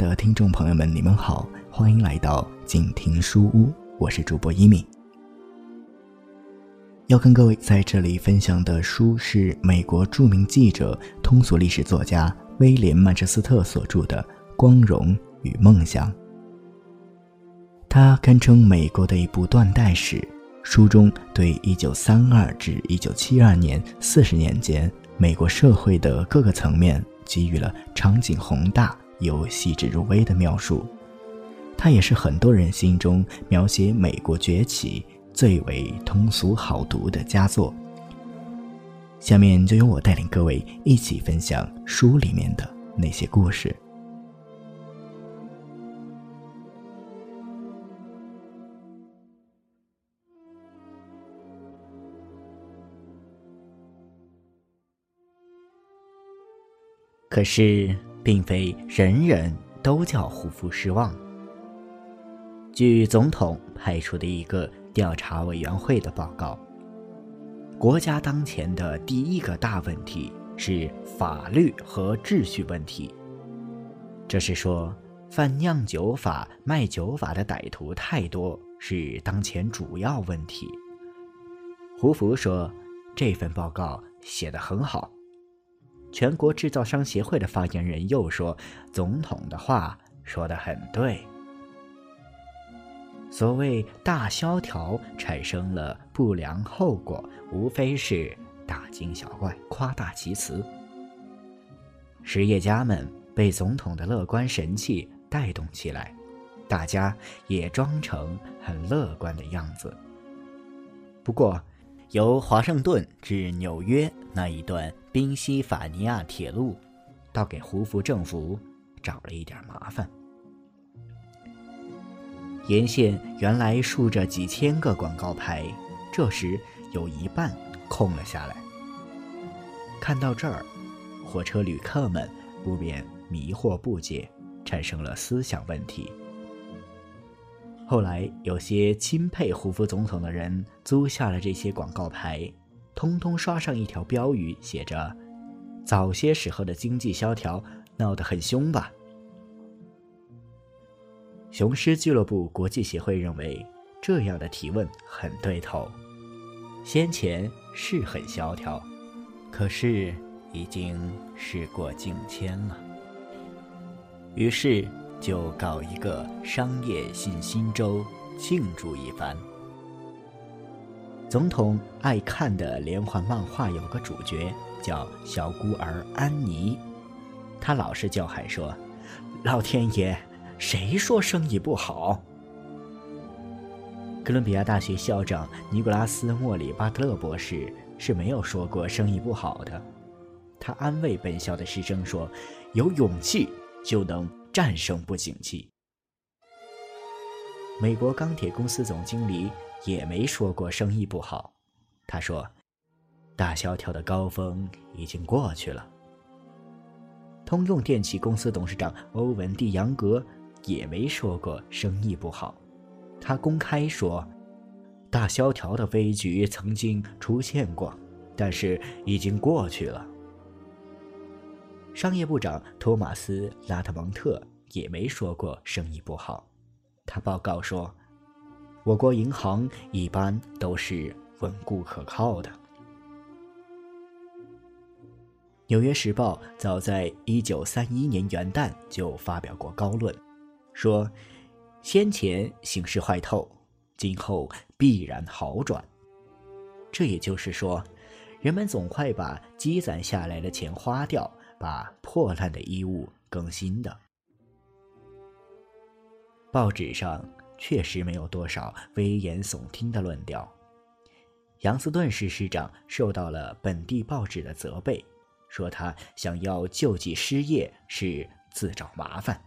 的听众朋友们，你们好，欢迎来到静听书屋，我是主播一米。要跟各位在这里分享的书是美国著名记者、通俗历史作家威廉·曼彻斯特所著的《光荣与梦想》。它堪称美国的一部断代史，书中对1932至1972年四十年间美国社会的各个层面给予了场景宏大。有细致入微的描述，它也是很多人心中描写美国崛起最为通俗好读的佳作。下面就由我带领各位一起分享书里面的那些故事。可是。并非人人都叫胡夫失望。据总统派出的一个调查委员会的报告，国家当前的第一个大问题是法律和秩序问题。这是说，犯酿酒法、卖酒法的歹徒太多，是当前主要问题。胡福说：“这份报告写得很好。”全国制造商协会的发言人又说：“总统的话说得很对。所谓大萧条产生了不良后果，无非是大惊小怪、夸大其词。实业家们被总统的乐观神气带动起来，大家也装成很乐观的样子。不过，由华盛顿至纽约那一段。”宾夕法尼亚铁路，倒给胡佛政府找了一点麻烦。沿线原来竖着几千个广告牌，这时有一半空了下来。看到这儿，火车旅客们不免迷惑不解，产生了思想问题。后来，有些钦佩胡佛总统的人租下了这些广告牌。通通刷上一条标语，写着：“早些时候的经济萧条闹得很凶吧？”雄狮俱乐部国际协会认为这样的提问很对头。先前是很萧条，可是已经事过境迁了。于是就搞一个商业信心周，庆祝一番。总统爱看的连环漫画有个主角叫小孤儿安妮，他老是叫喊说：“老天爷，谁说生意不好？”哥伦比亚大学校长尼古拉斯·莫里巴特勒博士是没有说过生意不好的，他安慰本校的师生说：“有勇气就能战胜不景气。”美国钢铁公司总经理。也没说过生意不好，他说：“大萧条的高峰已经过去了。”通用电气公司董事长欧文·蒂扬格也没说过生意不好，他公开说：“大萧条的危局曾经出现过，但是已经过去了。”商业部长托马斯·拉特蒙特也没说过生意不好，他报告说。我国银行一般都是稳固可靠的。《纽约时报》早在一九三一年元旦就发表过高论，说：“先前形势坏透，今后必然好转。”这也就是说，人们总会把积攒下来的钱花掉，把破烂的衣物更新的。报纸上。确实没有多少危言耸听的论调。杨斯顿市市长受到了本地报纸的责备，说他想要救济失业是自找麻烦。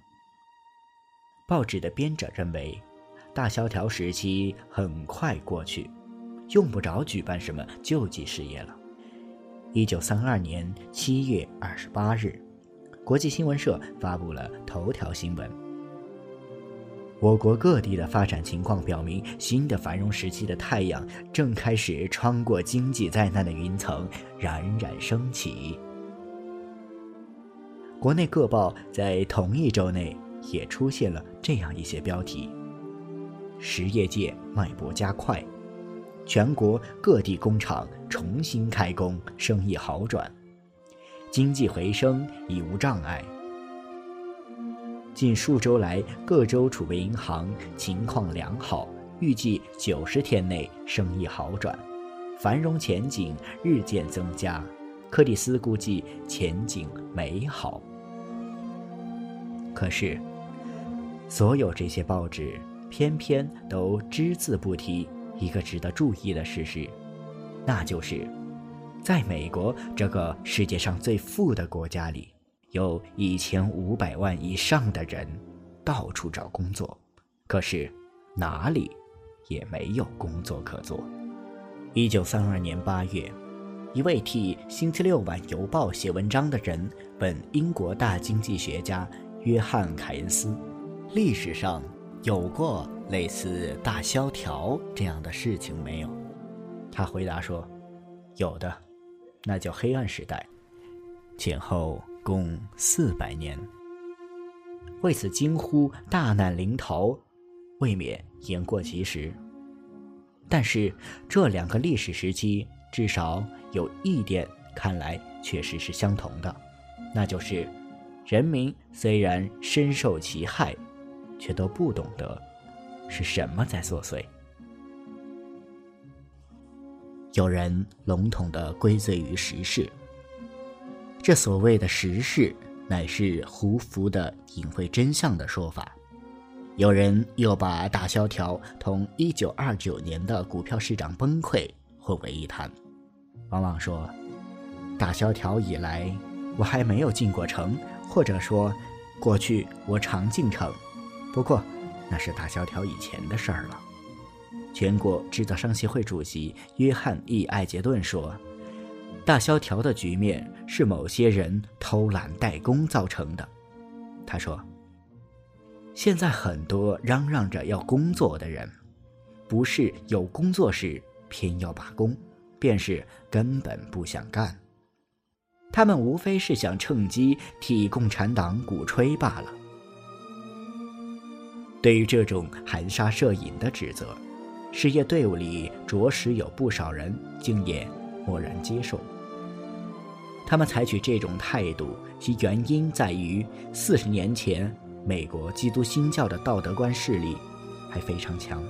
报纸的编者认为，大萧条时期很快过去，用不着举办什么救济事业了。一九三二年七月二十八日，国际新闻社发布了头条新闻。我国各地的发展情况表明，新的繁荣时期的太阳正开始穿过经济灾难的云层，冉冉升起。国内各报在同一周内也出现了这样一些标题：实业界脉搏加快，全国各地工厂重新开工，生意好转，经济回升已无障碍。近数周来，各州储备银行情况良好，预计九十天内生意好转，繁荣前景日渐增加。柯蒂斯估计前景美好。可是，所有这些报纸偏偏都只字不提一个值得注意的事实，那就是，在美国这个世界上最富的国家里。有一千五百万以上的人到处找工作，可是哪里也没有工作可做。一九三二年八月，一位替《星期六晚邮报》写文章的人问英国大经济学家约翰·凯恩斯：“历史上有过类似大萧条这样的事情没有？”他回答说：“有的，那叫黑暗时代，前后。”共四百年，为此惊呼大难临头，未免言过其实。但是这两个历史时期，至少有一点看来确实是相同的，那就是人民虽然深受其害，却都不懂得是什么在作祟。有人笼统地归罪于时事。这所谓的时事，乃是胡服的隐晦真相的说法。有人又把大萧条同一九二九年的股票市场崩溃混为一谈，往往说，大萧条以来我还没有进过城，或者说，过去我常进城，不过那是大萧条以前的事儿了。全国制造商协会主席约翰 ·E· 艾杰顿说。大萧条的局面是某些人偷懒怠工造成的，他说：“现在很多嚷嚷着要工作的人，不是有工作时偏要罢工，便是根本不想干。他们无非是想趁机替共产党鼓吹罢了。”对于这种含沙射影的指责，失业队伍里着实有不少人竟也默然接受。他们采取这种态度，其原因在于四十年前美国基督新教的道德观势力还非常强。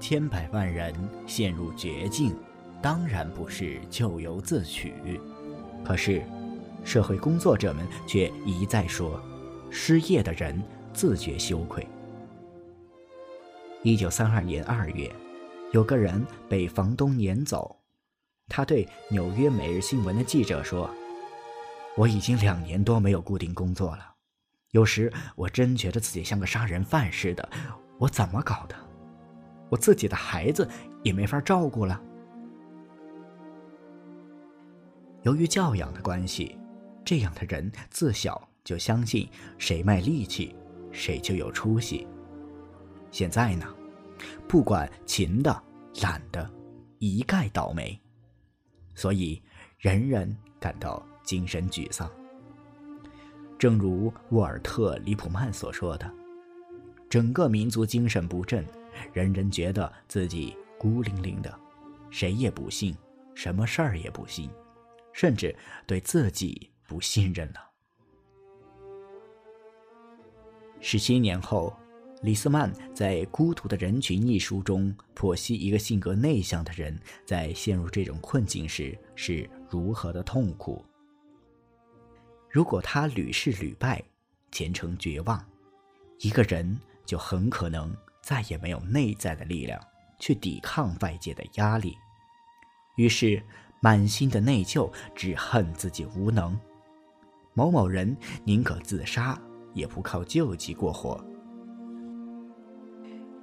千百万人陷入绝境，当然不是咎由自取。可是，社会工作者们却一再说，失业的人自觉羞愧。一九三二年二月，有个人被房东撵走。他对纽约每日新闻的记者说：“我已经两年多没有固定工作了，有时我真觉得自己像个杀人犯似的。我怎么搞的？我自己的孩子也没法照顾了。由于教养的关系，这样的人自小就相信谁卖力气，谁就有出息。现在呢，不管勤的、懒的，一概倒霉。”所以，人人感到精神沮丧。正如沃尔特·里普曼所说的：“整个民族精神不振，人人觉得自己孤零零的，谁也不信，什么事儿也不信，甚至对自己不信任了。”十七年后。李斯曼在《孤独的人群》一书中剖析一个性格内向的人在陷入这种困境时是如何的痛苦。如果他屡试屡败，前程绝望，一个人就很可能再也没有内在的力量去抵抗外界的压力，于是满心的内疚，只恨自己无能。某某人宁可自杀，也不靠救济过活。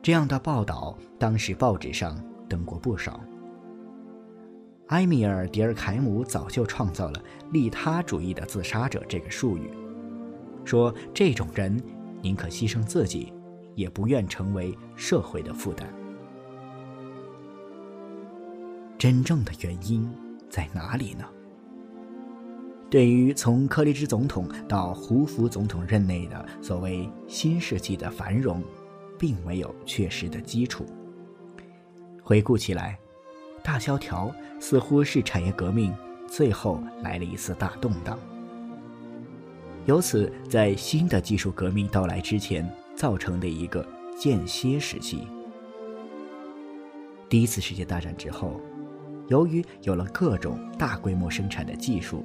这样的报道，当时报纸上登过不少。埃米尔·迪尔凯姆早就创造了“利他主义的自杀者”这个术语，说这种人宁可牺牲自己，也不愿成为社会的负担。真正的原因在哪里呢？对于从柯立芝总统到胡佛总统任内的所谓新世纪的繁荣，并没有确实的基础。回顾起来，大萧条似乎是产业革命最后来了一次大动荡，由此在新的技术革命到来之前造成的一个间歇时期。第一次世界大战之后，由于有了各种大规模生产的技术。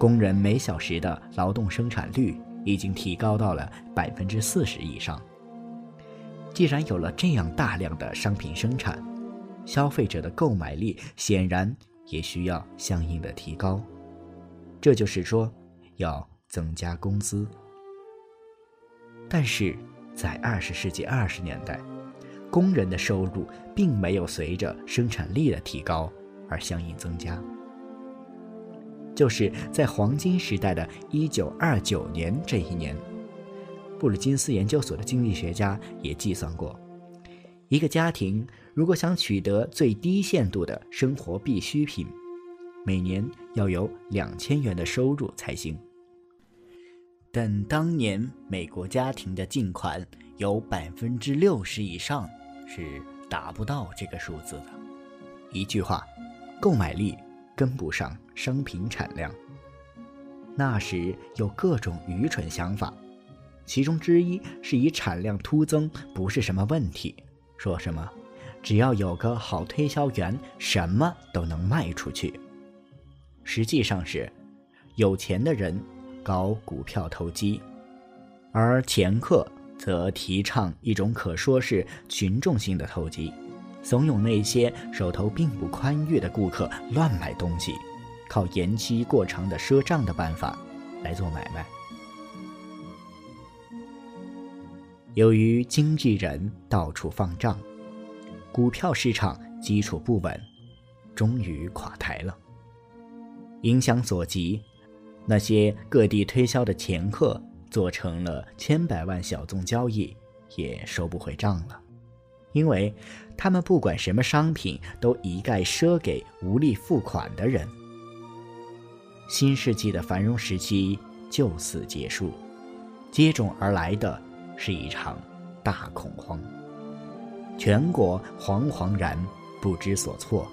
工人每小时的劳动生产率已经提高到了百分之四十以上。既然有了这样大量的商品生产，消费者的购买力显然也需要相应的提高。这就是说，要增加工资。但是，在二十世纪二十年代，工人的收入并没有随着生产力的提高而相应增加。就是在黄金时代的1929年这一年，布鲁金斯研究所的经济学家也计算过，一个家庭如果想取得最低限度的生活必需品，每年要有两千元的收入才行。但当年美国家庭的净款有百分之六十以上是达不到这个数字的。一句话，购买力。跟不上商品产量。那时有各种愚蠢想法，其中之一是以产量突增不是什么问题，说什么只要有个好推销员，什么都能卖出去。实际上是有钱的人搞股票投机，而掮客则提倡一种可说是群众性的投机。怂恿那些手头并不宽裕的顾客乱买东西，靠延期过长的赊账的办法来做买卖。由于经纪人到处放账，股票市场基础不稳，终于垮台了。影响所及，那些各地推销的掮客做成了千百万小宗交易，也收不回账了。因为他们不管什么商品，都一概赊给无力付款的人。新世纪的繁荣时期就此结束，接踵而来的是一场大恐慌，全国惶惶然不知所措。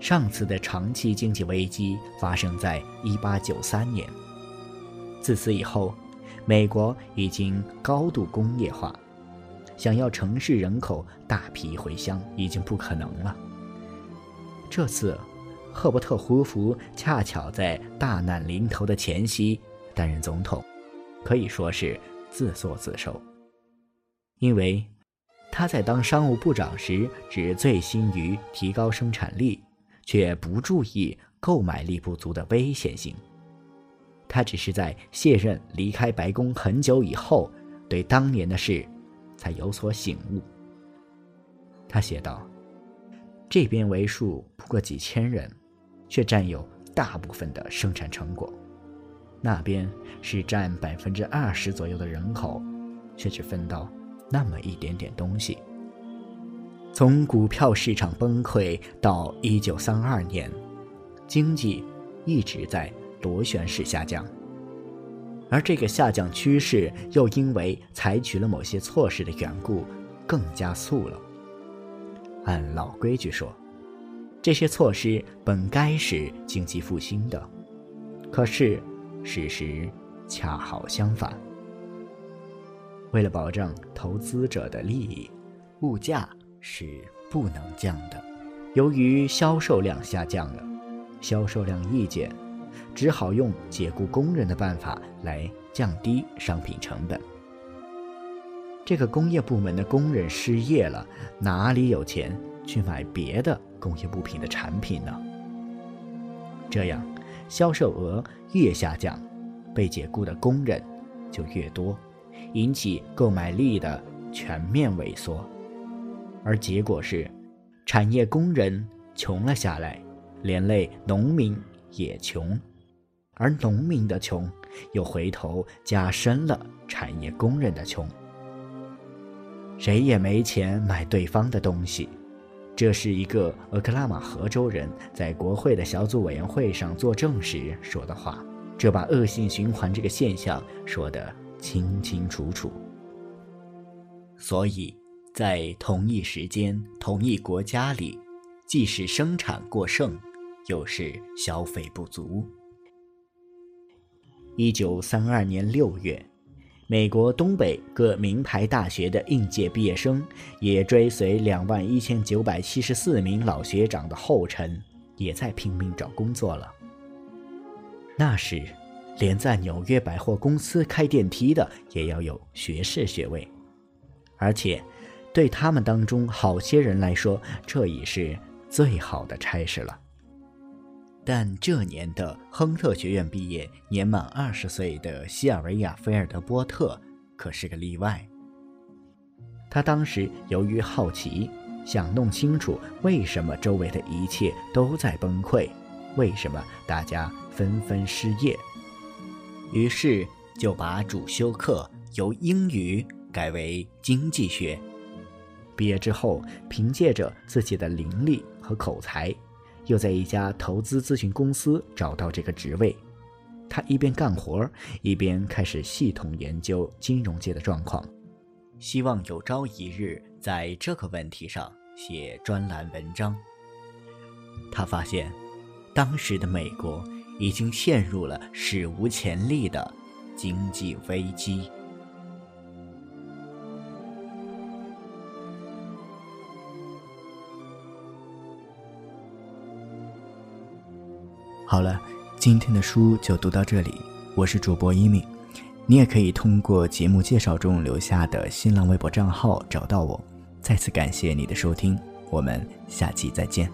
上次的长期经济危机发生在一八九三年，自此以后，美国已经高度工业化。想要城市人口大批回乡已经不可能了。这次，赫伯特·胡佛恰巧在大难临头的前夕担任总统，可以说是自作自受。因为他在当商务部长时只醉心于提高生产力，却不注意购买力不足的危险性。他只是在卸任离开白宫很久以后，对当年的事。才有所醒悟。他写道：“这边为数不过几千人，却占有大部分的生产成果；那边是占百分之二十左右的人口，却只分到那么一点点东西。从股票市场崩溃到一九三二年，经济一直在螺旋式下降。”而这个下降趋势又因为采取了某些措施的缘故，更加速了。按老规矩说，这些措施本该是经济复兴的，可是事实恰好相反。为了保证投资者的利益，物价是不能降的。由于销售量下降了，销售量一减。只好用解雇工人的办法来降低商品成本。这个工业部门的工人失业了，哪里有钱去买别的工业物品的产品呢？这样，销售额越下降，被解雇的工人就越多，引起购买力的全面萎缩。而结果是，产业工人穷了下来，连累农民也穷。而农民的穷，又回头加深了产业工人的穷。谁也没钱买对方的东西，这是一个俄克拉马河州人在国会的小组委员会上作证时说的话，这把恶性循环这个现象说得清清楚楚。所以，在同一时间、同一国家里，既是生产过剩，又是消费不足。一九三二年六月。美国东北各名牌大学的应届毕业生也追随两万一千九百七十四名老学长的后尘，也在拼命找工作了。那时，连在纽约百货公司开电梯的也要有学士学位，而且，对他们当中好些人来说，这已是最好的差事了。但这年的亨特学院毕业、年满二十岁的西尔维亚·菲尔德波特可是个例外。他当时由于好奇，想弄清楚为什么周围的一切都在崩溃，为什么大家纷纷失业，于是就把主修课由英语改为经济学。毕业之后，凭借着自己的灵力和口才。又在一家投资咨询公司找到这个职位，他一边干活，一边开始系统研究金融界的状况，希望有朝一日在这个问题上写专栏文章。他发现，当时的美国已经陷入了史无前例的经济危机。好了，今天的书就读到这里。我是主播一米，你也可以通过节目介绍中留下的新浪微博账号找到我。再次感谢你的收听，我们下期再见。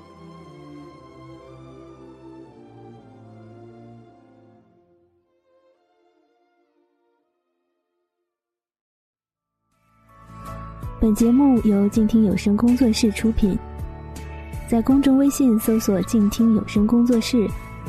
本节目由静听有声工作室出品，在公众微信搜索“静听有声工作室”。